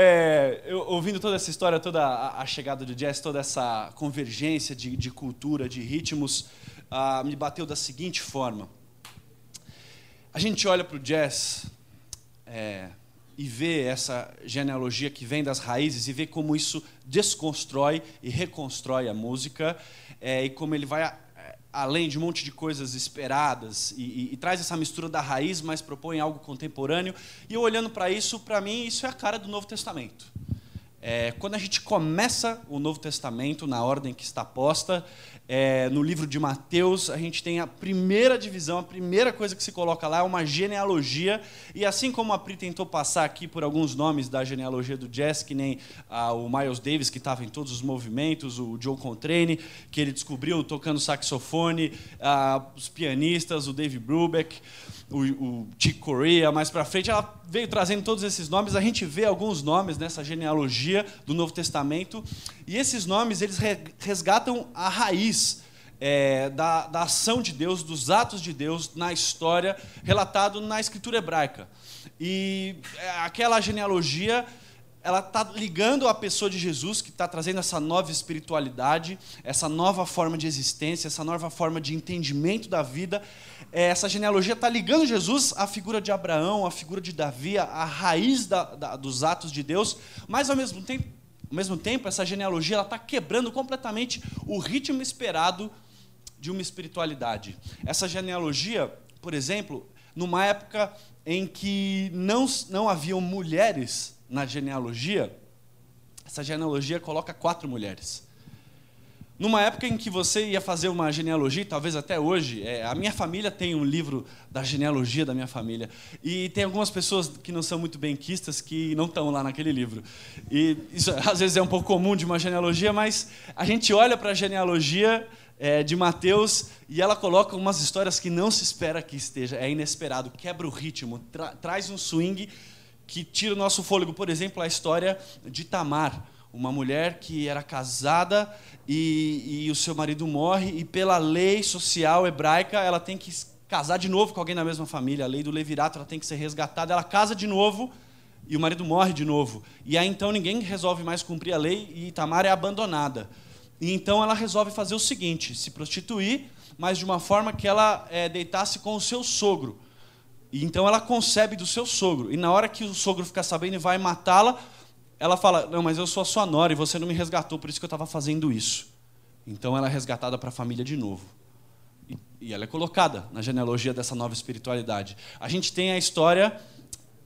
É, eu, ouvindo toda essa história, toda a, a, chegada do jazz, toda essa convergência de, de cultura, de ritmos, ah, me bateu da seguinte forma. A gente olha para o jazz é, e vê essa genealogia que vem das raízes e vê como isso desconstrói e reconstrói a música é, e como ele vai além de um monte de coisas esperadas e, e, e, traz essa mistura da raiz, mas propõe algo contemporâneo. E eu olhando para isso, para mim, isso é a cara do Novo Testamento. É, quando a gente começa o Novo Testamento na ordem que está posta, é, no livro de Mateus, a gente tem a primeira divisão, a primeira coisa que se coloca lá é uma genealogia. E assim como a Pri tentou passar aqui por alguns nomes da genealogia do jazz, que nem ah, o Miles Davis, que estava em todos os movimentos, o Joe Contrane, que ele descobriu tocando saxofone, ah, os pianistas, o Dave Brubeck, o, o Chick Corea, mais para frente, ela veio trazendo todos esses nomes. A gente vê alguns nomes nessa genealogia do Novo Testamento. E esses nomes eles resgatam a raiz é, da, da ação de Deus, dos atos de Deus na história, relatado na escritura hebraica. E é, aquela genealogia ela está ligando a pessoa de Jesus, que está trazendo essa nova espiritualidade, essa nova forma de existência, essa nova forma de entendimento da vida. É, essa genealogia está ligando Jesus à figura de Abraão, à figura de Davi, à raiz da, da, dos atos de Deus, mas ao mesmo tempo ao mesmo tempo, essa genealogia está quebrando completamente o ritmo esperado de uma espiritualidade. Essa genealogia, por exemplo, numa época em que não, não haviam mulheres na genealogia, essa genealogia coloca quatro mulheres. Numa época em que você ia fazer uma genealogia, talvez até hoje, é, a minha família tem um livro da genealogia da minha família. E tem algumas pessoas que não são muito benquistas que não estão lá naquele livro. E isso às vezes é um pouco comum de uma genealogia, mas a gente olha para a genealogia é, de Mateus e ela coloca umas histórias que não se espera que esteja, é inesperado, quebra o ritmo, tra traz um swing que tira o nosso fôlego. Por exemplo, a história de Tamar uma mulher que era casada e, e o seu marido morre, e pela lei social hebraica ela tem que casar de novo com alguém da mesma família. A lei do levirato ela tem que ser resgatada. Ela casa de novo e o marido morre de novo. E aí então ninguém resolve mais cumprir a lei e Tamar é abandonada. E então ela resolve fazer o seguinte: se prostituir, mas de uma forma que ela é, deitasse com o seu sogro. E então ela concebe do seu sogro. E na hora que o sogro fica sabendo e vai matá-la, ela fala: Não, mas eu sou a sua nora e você não me resgatou, por isso que eu estava fazendo isso. Então ela é resgatada para a família de novo. E, ela é colocada na genealogia dessa nova espiritualidade. A gente tem a história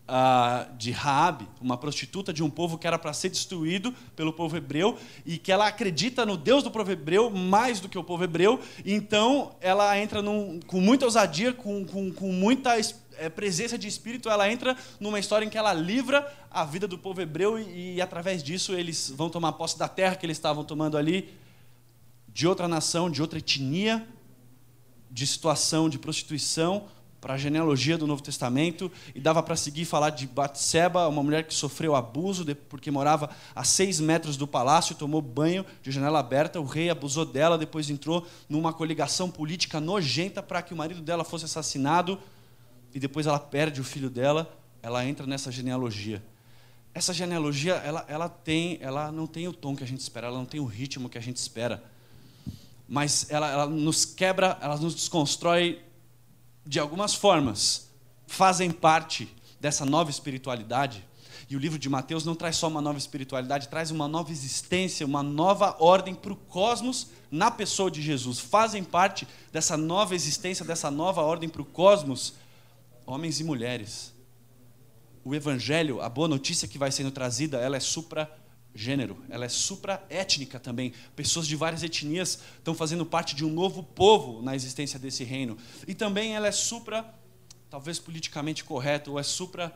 ah, de Raabe, uma prostituta de um povo que era para ser destruído pelo povo hebreu e que ela acredita no Deus do povo hebreu mais do que o povo hebreu. Então ela entra num, com muita ousadia, com, com, com muita é, presença de espírito, ela entra numa história em que ela livra a vida do povo hebreu e, e, através disso eles vão tomar posse da terra que eles estavam tomando ali, de outra nação, de outra etnia, de situação de prostituição, para a genealogia do Novo Testamento, e dava para seguir falar de Batseba, uma mulher que sofreu abuso porque morava a seis metros do palácio, tomou banho de janela aberta, o rei abusou dela, depois entrou numa coligação política nojenta para que o marido dela fosse assassinado e depois ela perde o filho dela, ela entra nessa genealogia. Essa genealogia, ela, ela, tem, ela não tem o tom que a gente espera, ela não tem o ritmo que a gente espera. Mas ela, ela nos quebra, ela nos desconstrói de algumas formas. Fazem parte dessa nova espiritualidade. E o livro de Mateus não traz só uma nova espiritualidade, traz uma nova existência, uma nova ordem para o cosmos na pessoa de Jesus. Fazem parte dessa nova existência, dessa nova ordem para o cosmos homens e mulheres. O evangelho, a boa notícia que vai sendo trazida, ela é supra gênero, ela é supra-étnica também. Pessoas de várias etnias estão fazendo parte de um novo povo na existência desse reino. E também ela é supra, talvez politicamente correto, ou é supra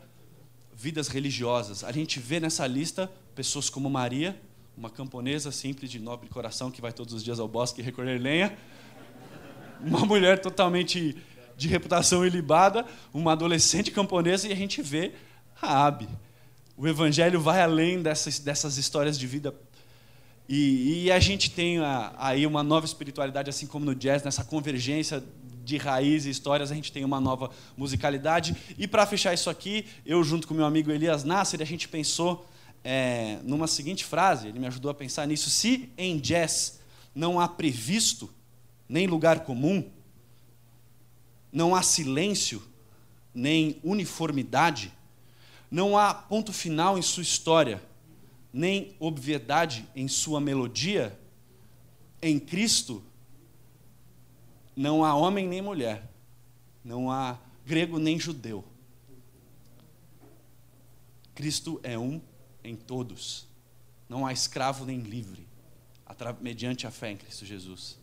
vidas religiosas. A gente vê nessa lista pessoas como Maria, uma camponesa simples de nobre coração que vai todos os dias ao bosque recolher lenha, uma mulher totalmente de reputação ilibada, uma adolescente camponesa e a gente vê Raabe. O evangelho vai além dessas, dessas histórias de vida e, e a gente tem a, aí uma nova espiritualidade, assim como no jazz, nessa convergência de raízes e histórias, a gente tem uma nova musicalidade. E para fechar isso aqui, eu junto com meu amigo Elias Nasser, a gente pensou é, numa seguinte frase, ele me ajudou a pensar nisso. Se em jazz não há previsto, nem lugar comum, não há silêncio, nem uniformidade, não há ponto final em sua história, nem obviedade em sua melodia, em Cristo não há homem nem mulher, não há grego nem judeu. Cristo é um em todos. Não há escravo nem livre, mediante a fé em Cristo Jesus.